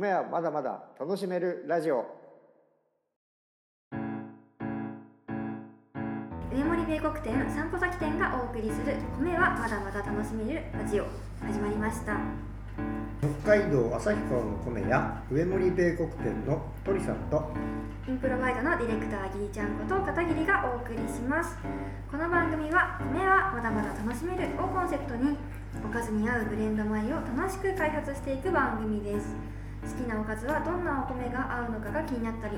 米はまだまだ楽しめるラジオ。上森米国店散歩先店がお送りする米はまだまだ楽しめるラジオ。始まりました。北海道旭川の米や上森米国店の鳥さんとインプロバイドのディレクターギリちゃんこと片桐がお送りします。この番組は米はまだまだ楽しめるをコンセプトにおかずに合うブレンド米を楽しく開発していく番組です好きなおかずはどんなお米が合うのかが気になったり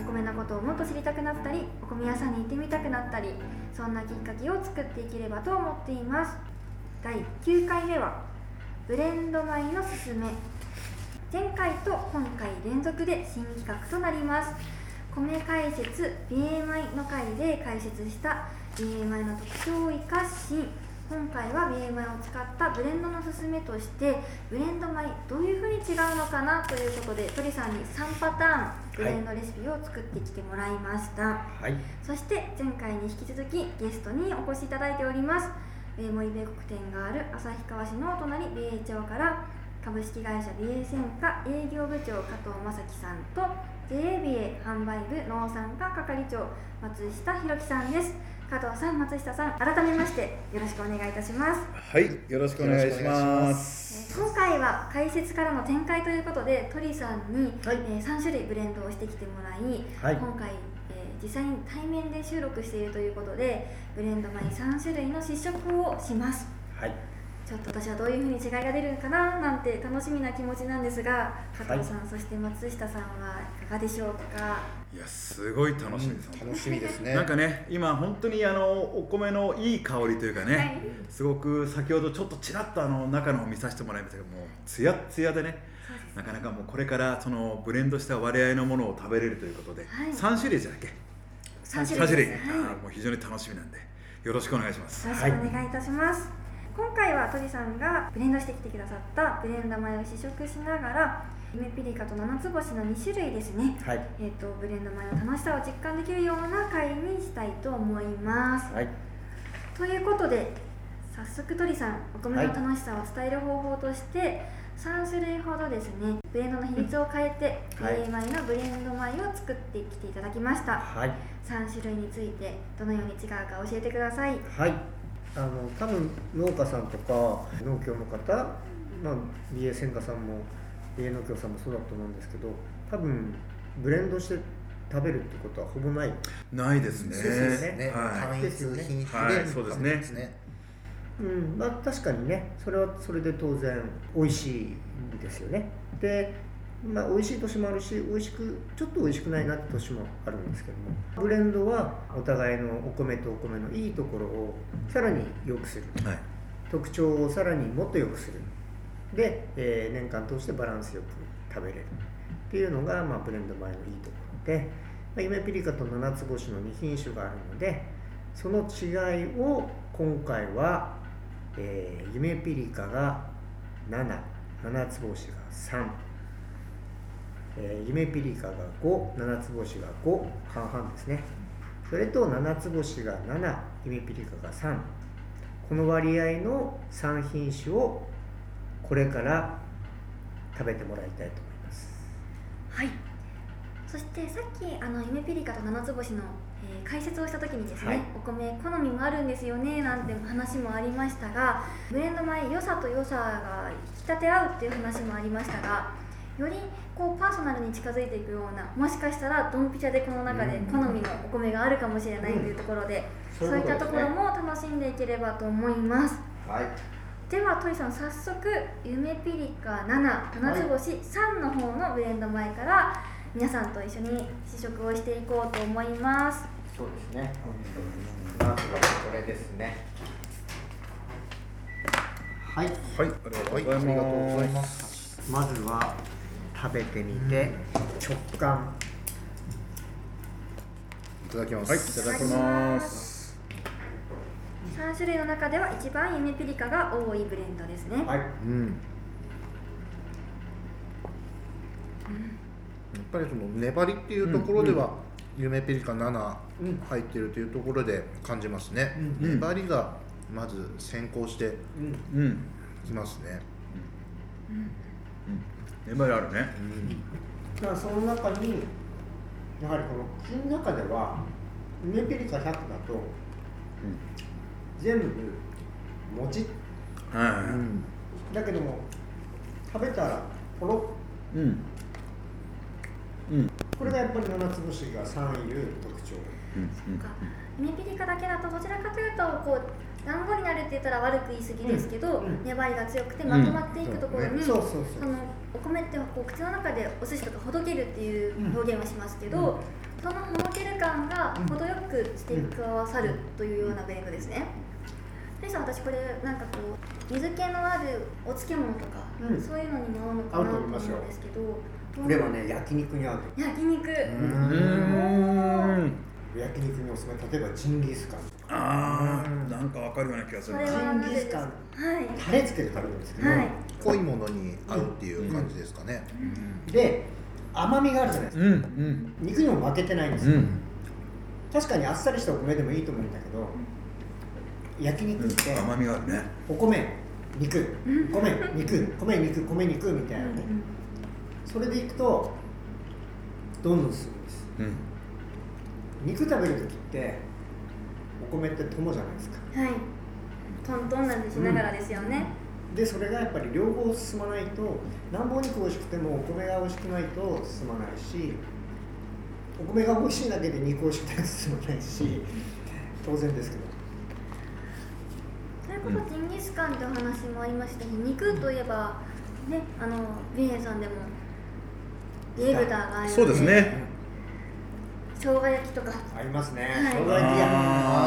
お米のことをもっと知りたくなったりお米屋さんに行ってみたくなったりそんなきっかけを作っていければと思っています。第9回目はブレンド米のすすめ。前回と今回連続で新企画となります。米解説 BA 米の回で解説した BA 米の特徴を生かし今回は米を使ったブレンドのすすめとしてブレンド米どういうふうに違うのかなということで鳥さんに3パターンブレンドレシピを作ってきてもらいました、はい。そして前回に引き続きゲストにお越しいただいております。米森米国店がある旭川市のお隣米栄町から株式会社美瑛専科営業部長加藤正樹さんと JA 美瑛販売部農産課係長松下弘樹さんです加藤さん松下さん改めましてよろしくお願いいたします。はい、よろしくお願いします。えー今回は解説からの展開ということで鳥さんに、はい。えー3種類ブレンドをしてきてもらい、はい。今回、えー実際に対面で収録しているということでブレンド米3種類の試食をします。はいちょっと私はどういうふうに違いが出るのかななんて楽しみな気持ちなんですが加藤さん、そして松下さんはいかがでしょうか？いや、すごい楽しみです。楽しみですね。なんかね、今本当にあのお米のいい香りというかね、はい。すごく先ほどちょっとちらっとあの中の方見させてもらいましたけども、つやっつやでね、なかなかもうこれからそのブレンドした割合のものを食べれるということで、はい。3種類じゃなきゃ3 3種種類、類。です、はい。あーもう非常に楽しみなんで、よろしくお願いします。よろしくお願いいたします、今回は鳥さんがブレンドしてきてくださったブレンド米を試食しながら夢ピリカと七つ星の2種類ですね。はい。えー、とブレンド米の楽しさを実感できるような回にしたいと思います。はい。ということで早速鳥さんお米の楽しさを伝える方法として、3種類ほどですねブレンドの比率を変えて、はい。BA 米のブレンド米を作ってきていただきました。はい。3種類についてどのように違うか教えてください。はいあの多分農家さんとか農協の方まあ美瑛専科さんも美瑛農協さんもそうだと思うんですけど多分ブレンドして食べるってことはほぼない。ないですね。ですよね。は単一品種はい。でそうですね。食べますうん。まあ確かにね。それはそれで当然美味しいですよね。でまあ美味しい年もあるし美味しくちょっと美味しくないなって年もあるんですけども。ブレンドはお互いのお米とお米のいいところをさらに良くする。い。はい。特徴をさらにもっと良くする。で、えー年間通してバランスよく食べれる。っていうのが、まあ、ブレンド米のいいところ。で、まあ、夢ピリカと七つ星の2品種があるのでその違いを今回は、えー夢ピリカが7七つ星が3、えー夢ピリカが5七つ星が5半々ですね。それと七つ星が7夢ピリカが3この割合の3品種をこれから食べてもらいたいと思います。はい。そしてさっきあの夢ピリカと七つ星の、えー解説をした時にですね、はい。お米好みもあるんですよねなんて話もありましたがブレンド米良さと良さが引き立て合うっていう話もありましたがよりこうパーソナルに近づいていくようなもしかしたらドンピシャでこの中で好みのお米があるかもしれないというところで、うんそういったところも楽しんでいければと思います。はい。では鳥さん早速夢ピリカ7七つ星3の方のブレンド米から皆さんと一緒に試食をしていこうと思いますそうですね。まずはこれですね。はい。はい。ありがとうはい、ございま。す。まずは食べてみて直感。いただきまはい、いす。ただきます。3種類の中では一番夢ピリカが多いブレンドですね、はい。うん。やっぱりその粘りっていうところでは、夢ピリカ7うん入ってるというところで感じますね。うん粘りがまず先行してうん。うん。きますね。粘りあるね。だからその中にやはりこの口の中では梅ピリカ100だと全部もちっはだけども食べたらポロいうん。うん。これがやっぱり七つ星が3いう特徴。うん。か。梅ピリカだけだとどちらかというとこう団子になるって言ったら悪く言い過ぎですけど、うん。うん。粘りが強くてまとまっていくところに、そうそうそう。そのお米ってこう口の中でお寿司とかほどけるっていう表現はしますけど、そのほどける感が程よくして加わさるというようなブレンドですね。でさん私これなんかこう水気のあるお漬物とか、うん。そういうのにも合うのかなと思うんですけどこれはね焼肉に合うと焼肉、うー。ん。焼肉におすすめ例えばジンギスカンあーなんかわかるような気がするジンギスカン。はい。タレつけて食べるんですけど、はい。濃いものに合うっていう感じですかね。で甘みがあるじゃないですか。うんうん。肉にも負けてないんですよ、うん。確かにあっさりしたお米でもいいと思うんだけど焼肉って甘みがあるね。お米肉米肉米肉米肉みたいな。ねそれでいくとどんどん進むんです。うん。肉食べる時ってお米って友じゃないですか。はい。トントンなんてしながらですよね、でそれがやっぱり両方進まないとなんぼ肉美味しくてもお米が美味しくないと進まないしお米が美味しいだけで肉美味しくないと進まないし当然ですけど。それこそジンギスカンってお話もありましたし肉といえばねあのビエさんでもイエブターがあるのそうですね生姜焼きとか。ありますね。はい。生姜焼きや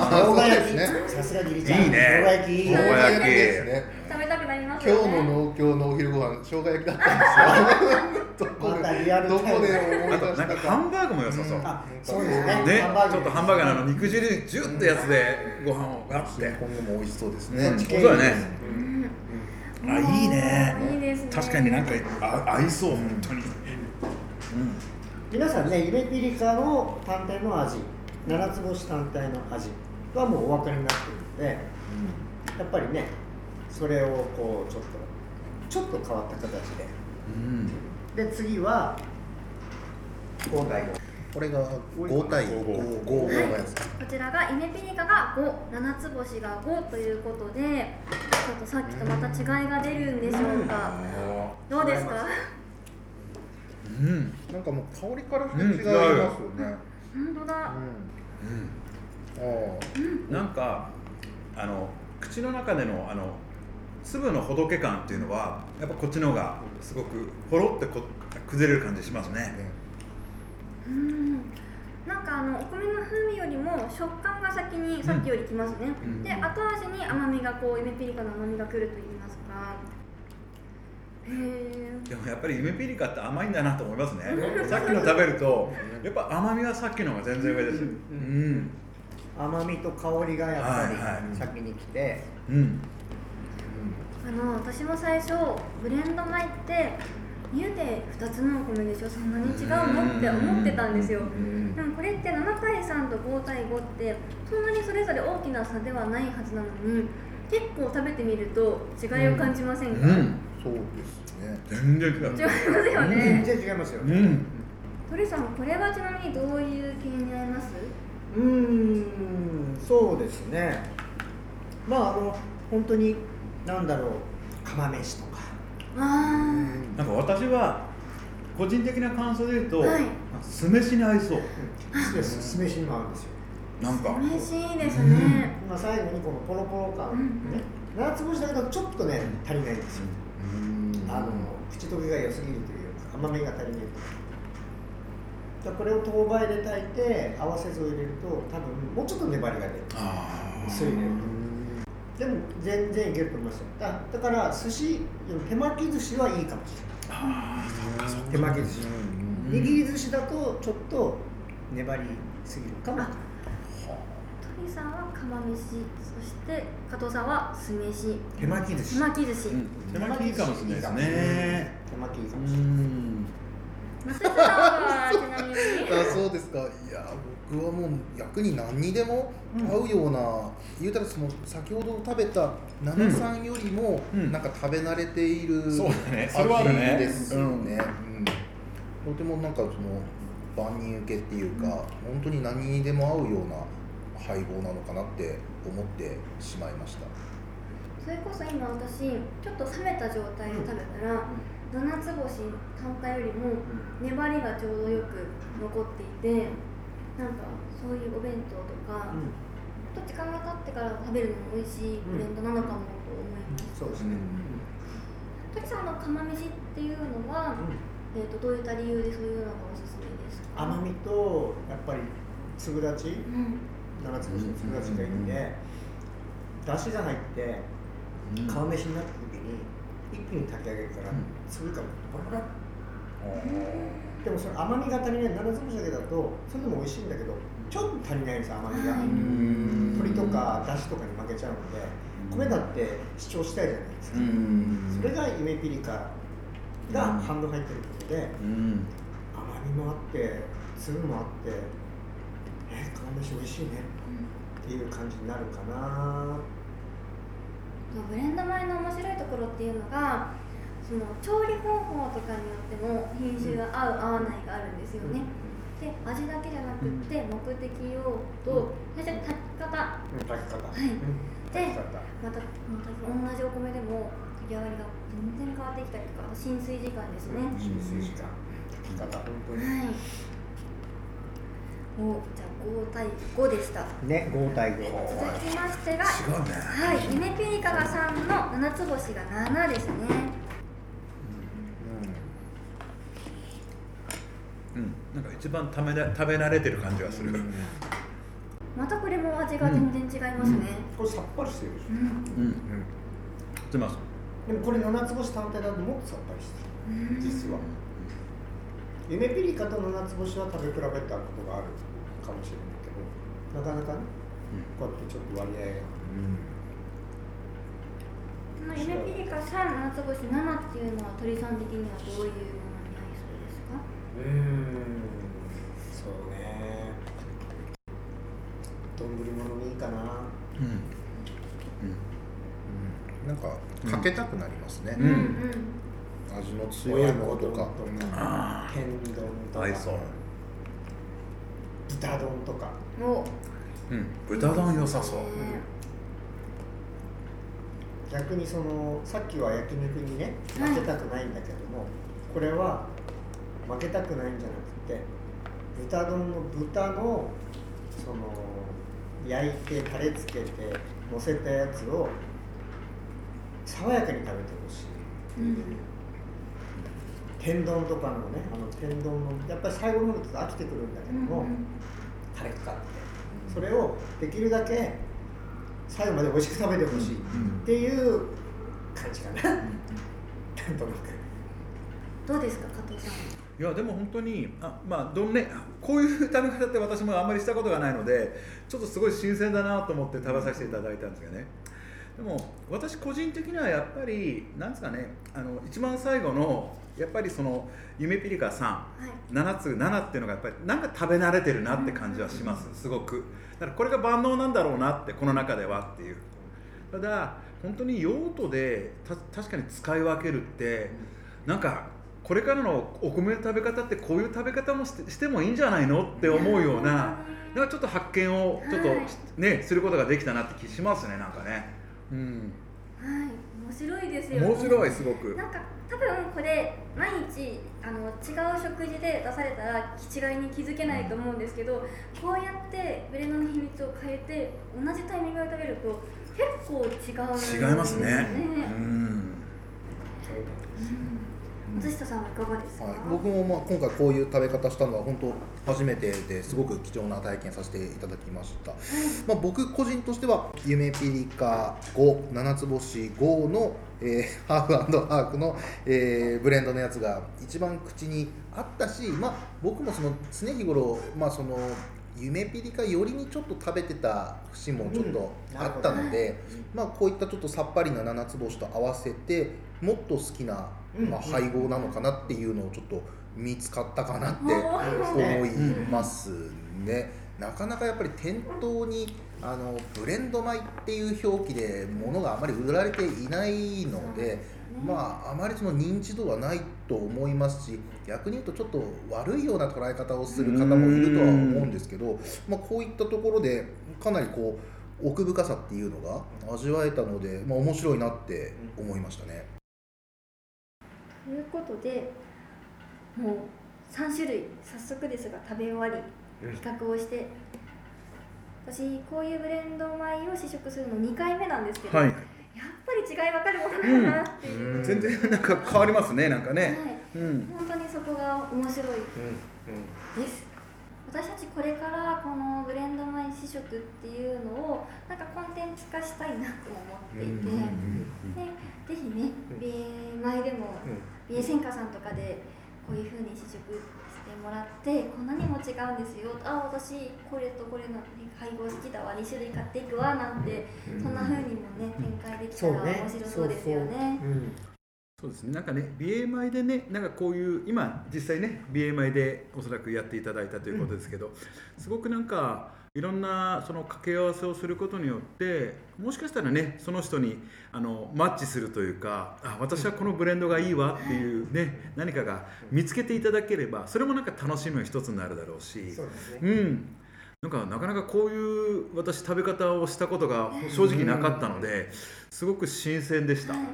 生姜焼き。さすがギリちゃん。いいね。生姜焼き。生姜焼き。ですね。食べたくなりますね。日の農協のお昼ご飯生姜焼きだったんですよ。どこでリアルタイム。どこで思い出したかハンバーグも良さそう。うん。あそうですね。ね。ちょっとハンバーガーの肉汁ジュッとやつでご飯をガッて。今後も美味しそうですそねっ。ち系そうだね。うん。あいいね。いいですね。確かになんかあ合いそう本当に皆さんねゆめピリカの単体の味七つ星単体の味はもうお分かりになってるのでやっぱりねそれをこうちょっとちょっと変わった形でうんで次は交代のこれが5対5 5のやつ。こちらがイメピリカが5、七つ星が5ということで、ちょっとさっきとまた違いが出るんでしょうか。どうですか？うんなんかもう香りからして違いますよね。本当だ。うん。あなんかあの口の中でのあの粒のほどけ感っていうのはやっぱこっちの方がすごくほろってこ崩れる感じしますあ。ねねうん。なんかあのお米の風味よりも食感が先にさっきよりきますね。うんで後味に甘みがこうイメピリカの甘みが来ると言いますか。へえ。でもやっぱりゆめピリカって甘いんだなと思いますね。さっきの食べるとやっぱ甘みはさっきの方が全然上ですううん。ん。甘みと香りがやっぱり先に来て、うん。あの私も最初ブレンド米って言うて2つのお米でしょ？そんなに違うの？って思ってたんですよ。うん。でもこれって7対3と5対5ってそんなにそれぞれ大きな差ではないはずなのに結構食べてみると違いを感じませんか、違いうん。そうですね。全然違うます。よ全ね。然違いますよね。うん。鳥さんこれはちなみにどういう系になります？うーん。そうですね。まああの本当に何だろう。釜飯とか。あなんか私は個人的な感想で言うと、はい。酢飯に合いそう。うん。酢酢飯にも合うんですよなんか。あ嬉しいですね。まあ最後にこのポロポロ感、うん。ね七つ星だけだとちょっとね足りないんですよ、あの口溶けが良すぎるというか甘みが足りないだか。らこれを豆板で炊いて合わせ酢を入れると多分もうちょっと粘りが出る。あ酢入れるとでも全然いけると思います。よだだから寿司手巻き寿司はいいかもしれない。手巻き寿司。うん。握り寿司だとちょっと粘りすぎるかも鳥さんは釜飯、そして加藤さんは酢飯、手巻き寿司。手巻き寿司。手巻きいいかもしれないですね。手巻きいいかうもしれないん。松下さんはちなみに。あそうですか。いや僕はもう逆に何にでも合うような、言うたらその先ほど食べた七々さんよりも、うん。なんか食べ慣れているそうだね。それはあるね。味ですよね、うん。とてもなんかその万人受けっていうか、本当に何にでも合うような配合なのかなって思ってしまいました。それこそ今私ちょっと冷めた状態で食べたら、七つ星単体よりも粘りがちょうどよく残っていてなんかそういうお弁当とか、ちょっと時間が経ってから食べるのも美味しいブレンドなのかもと思います。そうですね、トキさんあの釜飯っていうのは、えー、とどういった理由でそういうのがおすすめですか？甘みとやっぱり粒立ち？うん七つ星の粒立ちがいいんで、だしが入って釜飯になった時に一気に炊き上げるから、うん。粒がバラバラ。でもその甘みが足りない七つ星だけだとそれでも美味しいんだけどちょっと足りないんです甘みが、はい鶏とかだしとかに負けちゃうので米だって主張したいじゃないですか、それが夢ピリカが半分入ってることで、うん。甘みもあって粒もあってえー、釜飯美味しいねっていう感じになるかな。ブレンド米の面白いところっていうのがその調理方法とかによっても品種が合う合わないがあるんですよね。で味だけじゃなくって目的用とそして炊き方。うん炊き方。はい。うん。でまたまた同じお米でも炊き上がりが全然変わってきたりとか浸水時間ですね。浸水時間。炊き方本当に。はい。おじゃあ5対5でした。ね5対5続きましてが違うね。はい、夢ピリカが3の七つ星が7ですね。うん。なんか一番食べな食べ慣れてる感じがする。またこれも味が全然違いますね。これさっぱりしてるでしょ。うん。うん。すみませんでもこれ七つ星単体だともっとさっぱりしてうん。る実は夢ピリカと七つ星は食べ比べたことがあるかもしれないけどなかなかねこうやってちょっと割合が。その夢ピリカ3、七つ星7っていうのは鳥さん的にはどういうものになりそうですか？うーん。そうね。丼物にいいかな。うん。なんかかけたくなりますね、うんうん味の強いものとか。あ天丼とか。豚丼とか。うん。お。うん。豚丼良さそう。ね逆にそのさっきは焼肉にねはい。負けたくないんだけども、これは負けたくないんじゃなくて豚丼の豚のその焼いてタレつけて乗せたやつを爽やかに食べてほしい、うん天丼とかのねあの天丼のやっぱり最後の方にちょっと飽きてくるんだけども、タレかかってそれをできるだけ最後まで美味しく食べてほしいっていう感じかな、なんとなく。どうですか加藤さん。いやでも本当にあまあどんねこういう食べ方って私もあんまりしたことがないのでちょっとすごい新鮮だなと思って食べさせていただいたんですけどね。でも私個人的にはやっぱりなんですかねあの一番最後のやっぱりその夢ピリカさんはい。7つ7っていうのがやっぱりなんか食べ慣れてるなって感じはしますすごく。だからこれが万能なんだろうなってこの中ではっていう。ただ本当に用途でた確かに使い分けるってなんかこれからのお米の食べ方ってこういう食べ方もしてもいいんじゃないのって思うようななんかちょっと発見をちょっとはい。ねすることができたなって気しますねなんかね。うん白いですよ。ね。面白いすごく。なんか多分これ毎日あの違う食事で出されたら違いに気づけないと思うんですけどこうやってブレンドの秘密を変えて同じタイミングで食べると結構違うんです違いますね。うん松下さんはいかがですか、はい、僕もまあ今回こういう食べ方したのは本当初めてですごく貴重な体験させていただきました、まあ、僕個人としては夢ピリカ5七つ星5の、えー ハーフハーフの、えーブレンドのやつが一番口にあったし、まあ、僕もその常日頃、まあ、その夢ピリカよりにちょっと食べてた節もちょっとあったので、まあ、こういったちょっとさっぱりな七つ星と合わせてもっと好きなうんまあ、配合なのかなっていうのをちょっと見つかったかなってお思いますね。なかなかやっぱり店頭にあのブレンド米っていう表記で物があまり売られていないので、まああまりその認知度はないと思いますし逆に言うとちょっと悪いような捉え方をする方もいるとは思うんですけど、まあ、こういったところでかなりこう奥深さっていうのが味わえたので、まあ、面白いなって思いましたね。ということでもう3種類早速ですが食べ終わりうん。比較をして私こういうブレンド米を試食するの2回目なんですけど、はい。やっぱり違い分かるものなんだなっていう、うん。全然なんか変わりますねなんかね、はい、うん。本当にそこが面白いうん。です私たちこれからこのブレンド米試食っていうのをなん。かコンテンツ化したいなとも思っていて、でぜひねうん。美米でもうん美瑛専科さんとかでこういう風に試食してもらってこんなにも違うんですよ。あ私これとこれの配合好きだわ。2種類買っていくわ。なんてうんそんな風にもね展開できたら面白そうですよね。うん。そうですね。なんかね BMI でねなんかこういう今実際ね BMI でおそらくやっていただいたということですけど、すごくなんかいろんなその掛け合わせをすることによってもしかしたらねその人にあのマッチするというかあ私はこのブレンドがいいわっていうね何かが見つけていただければそれもなんか楽しみの一つになるだろうし。そうですね。うん。なんかなかなかこういう私食べ方をしたことが正直なかったのですごく新鮮でした。はい。うん。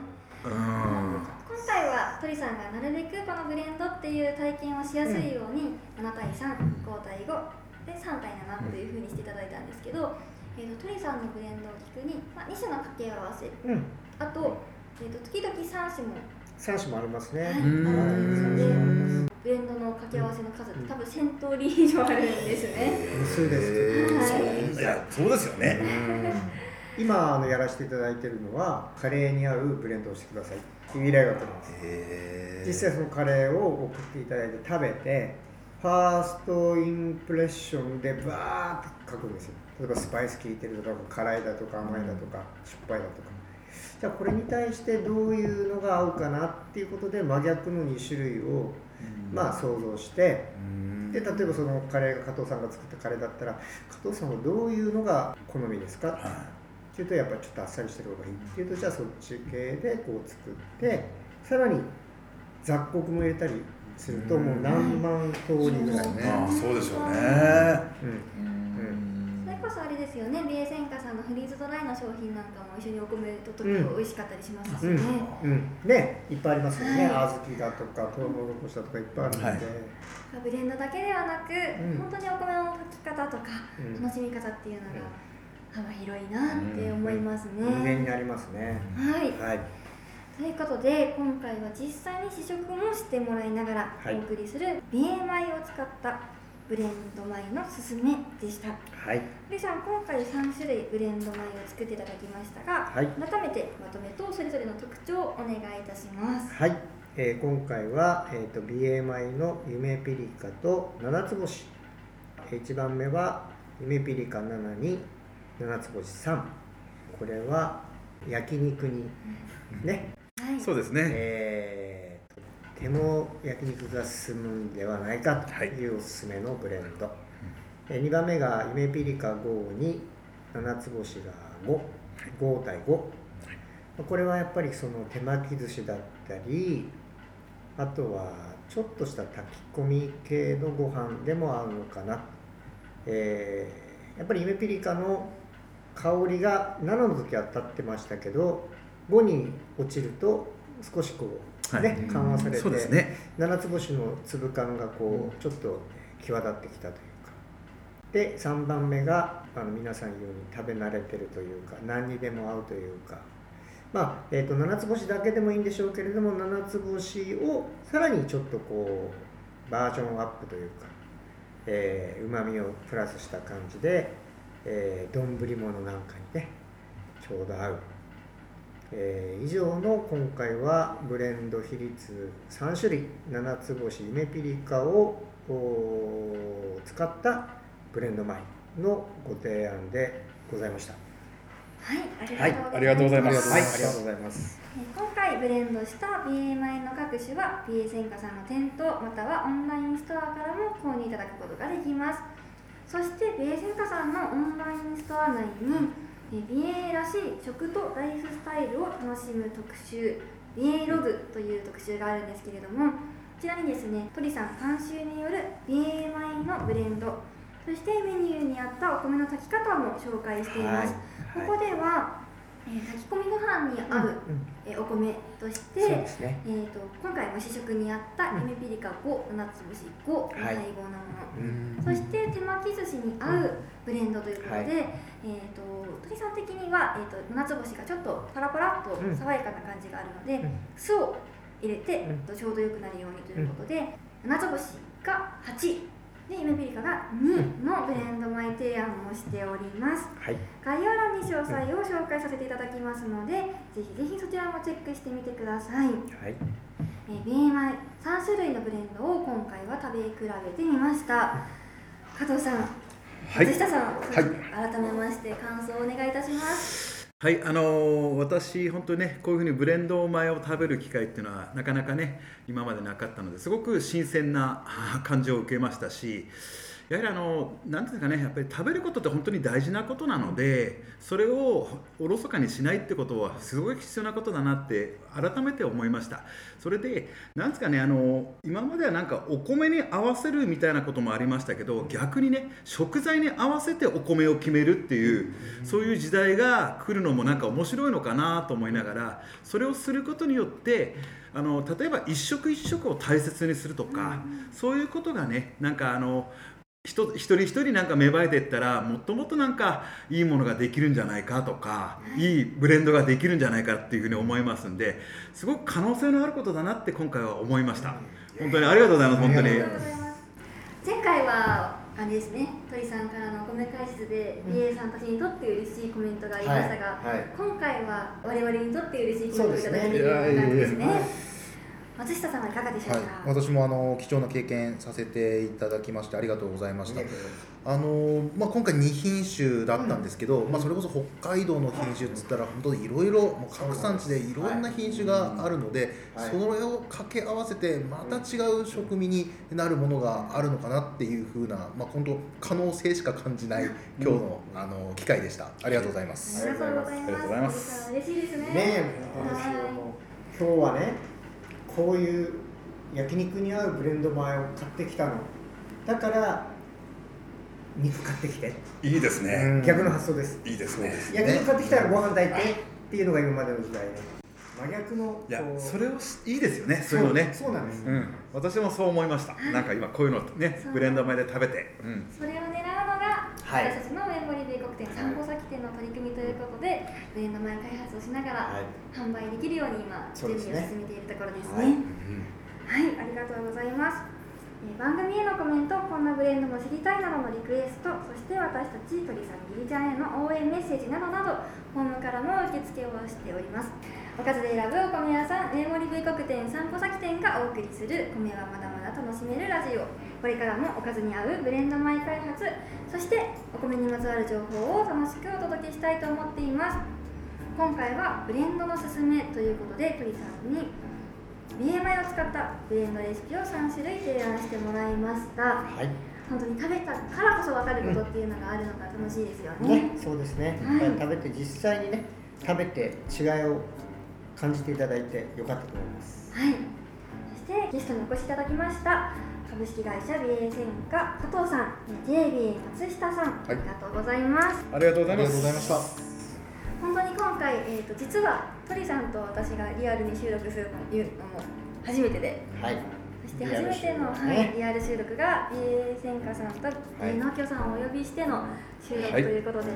今回は鳥さんがなるべくこのブレンドっていう体験をしやすいように7対35対5で3対7というふうにしていただいたんですけど、えー、と鳥さんのブレンドを聞くに、まあ、2種の掛け合わせ。うん。あと,、えー、と時々3種も、三種もありますね。はい、あうん。るんですのでブレンドの掛け合わせの数って多分1000通り以上あるんですね。無数です。はい。そう。いやそうですよね。今あのやらせていただいているのはカレーに合うブレンドをしてくださいっていう依頼が来るんです実際そのカレーを送っていただいて食べてファーストインプレッションでバーって書くんですよ。例えばスパイス効いてるとか辛いだとか甘いだとかしょっぱいだとか。じゃあこれに対してどういうのが合うかなっていうことで真逆の2種類をまあ想像してうん。で例えばそのカレーが加藤さんが作ったカレーだったら加藤さんはどういうのが好みですか？っていうとやっぱりちょっとあっさりしてる方がいい。っていうとじゃあそっち系でこう作ってさらに雑穀も入れたりするともう何万通りぐらいね、ああそうでしょうね。うん。それこそあれですよね、美瑛専科さんのフリーズドライの商品なんかも一緒にお米ととくと美味しかったりしますしね。うん。うん、ねいっぱいありますよね、はい。小豆だとかトウモロコシだとかいっぱいあるので、はい。ブレンドだけではなく、ん。本当にお米の炊き方とか、うん。楽しみ方っていうのが幅広いなって思いますね。無限にありますね、はい、はいということで今回は実際に試食もしてもらいながらはい。お送りする美瑛米を使ったブレンド米のすすめでした。はい。ルイさん、今回3種類ブレンド米を作っていただきましたが、はい。改めてまとめとそれぞれの特徴をお願いいたします。はい、えー今回は、えー、と美瑛米の夢ピリカと七つ星。1番目は夢ピリカ7に七つ星3これは焼肉にね、はい、そうですね。えーとても焼肉が進むんではないかとはいいうおすすめのブレンド、え2番目が夢ピリカ5に七つ星が55対5これはやっぱりその手巻き寿司だったりあとはちょっとした炊き込み系のご飯でも合うのかな、えーやっぱり夢ピリカの香りが7の時は立ってましたけど5に落ちると少しこう、ねはい。緩和されてそうね。七つ星の粒感がこうちょっと際立ってきたというか。で3番目があの皆さんように食べ慣れてるというか何にでも合うというか。まあ、えー、と七つ星だけでもいいんでしょうけれども七つ星をさらにちょっとこうバージョンアップというかうまみをプラスした感じでえー丼、物なんかにねちょうど合うえー以上の今回はブレンド比率3種類七つ星夢ピリカを使ったブレンド米のご提案でございましたはい、ありがとうございます。はいはい、ありがとうございます。えー今回ブレンドした BA 米の各種は BA 専科さんの店頭またはオンラインストアからも購入いただくことができますそして BA 専科さんのオンラインストア内にえー BA らしい食とライフスタイルを楽しむ特集 BA ログという特集があるんですけれどもこちらにですね鳥さん監修による BA 米のブレンドそしてメニューに合ったお米の炊き方も紹介しています、はい。ここでは、えー炊き込みご飯に合う、うんえーお米として、ね。えー、と今回も試食にあったうんエメピリカ5、七つ星5のはい配合なも。の、うん。そして手巻き寿司に合うブレンドということで、はい。えー、と鳥さん的には、えー、と七つ星がちょっとパラパラっとうん。爽やかな感じがあるので、うん。酢を入れて、うん。えっとちょうどよくなるようにということで、七つ星が8でエメピリカが2のブレンド米提案もしております。はい。概要欄に詳細を紹介させていただきますので、ぜひぜひそちらもチェックしてみてください。はい。えー、米米3種類のブレンドを今回は食べ比べてみました。加藤さん、はい松下さん、はい改めまして感想をお願いいたします。はい、あの私、本当にね、こういうふうにブレンド米を食べる機会っていうのは、なかなかね、今までなかったので、すごく新鮮な 感じを受けましたし、やはりあの、なんていうんですかね、やっぱり食べることって本当に大事なことなので、それをおろそかにしないってことは、すごい必要なことだなって、改めて思いました。それで、なんですかね、あの今まではなんかお米に合わせるみたいなこともありましたけど、逆にね、食材に合わせてお米を決めるっていう、そういう時代が来るのもなんか面白いのかなと思いながらそれをすることによってあの例えば一食一食を大切にするとか、そういうことがねなんかあの人一人一人なんか芽生えていったらもっともっとなんかいいものができるんじゃないかとかいいブレンドができるんじゃないかっていうふうに思いますんですごく可能性のあることだなって今回は思いました。本当にありがとうございます本当に。前回はあれですね、鳥さんからのお米解説で、うん。BA さんたちにとって嬉しいコメントがありましたが、はい。はい。今回は我々にとって嬉しいコメントをいただけているような感じですね。松下さんはいかがでしょうか？はい、私もあの貴重な経験させていただきましてありがとうございました。あのまあ、今回2品種だったんですけど、まあ、それこそ北海道の品種っつったら本当にいろいろもう各産地でいろんな品種があるので、はいそれを掛け合わせてまた違う食味になるものがあるのかなっていうふうな、まあ、本当可能性しか感じない今日の,、あの機会でしたありがとうございます。ありがとうございありがとうございま。ますす嬉しいですね。ねえ、今日はね、こういう焼肉に合うブレンド米を買ってきたの。だから肉買ってきて、いいですね。逆の発想です。いいですね。焼肉買ってきたらご飯炊いてっていうのが今までの時代ね。真逆のいやそれをしいいですよね。そういうのね。そうなんです。うん、私もそう思いました。なんか今こういうのねブレンド米で食べて、うん、それを狙うのが、はい。私たちの上森米国店散歩先店の取り組みということで、ブレンド米開発をしながら、はい。販売できるように今準備を進めているところですはいね。はい、ありがとうございます。えー番組へのコメント、こんなブレンドも知りたいなどのリクエスト、そして私たち鳥さんギリちゃんへの応援メッセージなどなど、ホームからも受付をしております。おかずで選ぶお米屋さん、上森部国店散歩先店がお送りする米はまだまだ楽しめるラジオ。これからもおかずに合うブレンド米開発、そしてお米にまつわる情報を楽しくお届けしたいと思っています。今回はブレンドのすすめということで鳥さんに BMI を使ったブレンドレシピを3種類提案してもらいましたはい。本当に食べたからこそ分かることっていうのがあるのが楽しいですよね、ね、そうですね。はい食べて実際にね、食べて違いを感じていただいてよかったと思います。はいそしてゲストにお越しいただきました株式会社 BA 専科加藤さん JBA 松下さん、ありがとうございますありがとうございました。本当に今回、えー、と実は鳥さんと私がリアルに収録するというのも初めてではい。そして初めての、リアル収録ねはい、リアル収録が BA 専科さんとい BA 農協さんをお呼びしての収録とはいいうことで、そし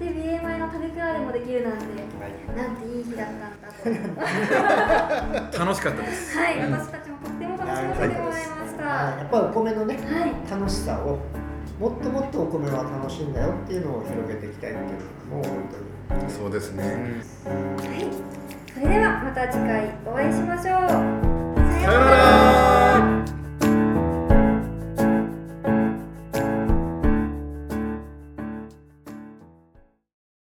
て BA 米の食べ比べもできるなんて、はい。なんていい日だったんだと。楽しかったです。はい、私たちもとっても楽しませてもらいました。はいやっぱりお米のね、はい楽しさをもっともっとお米は楽しいんだよっていうのを広げていきたいっていうのがもう本当にそうですね。はい、それではまた次回お会いしましょう。ささようなら。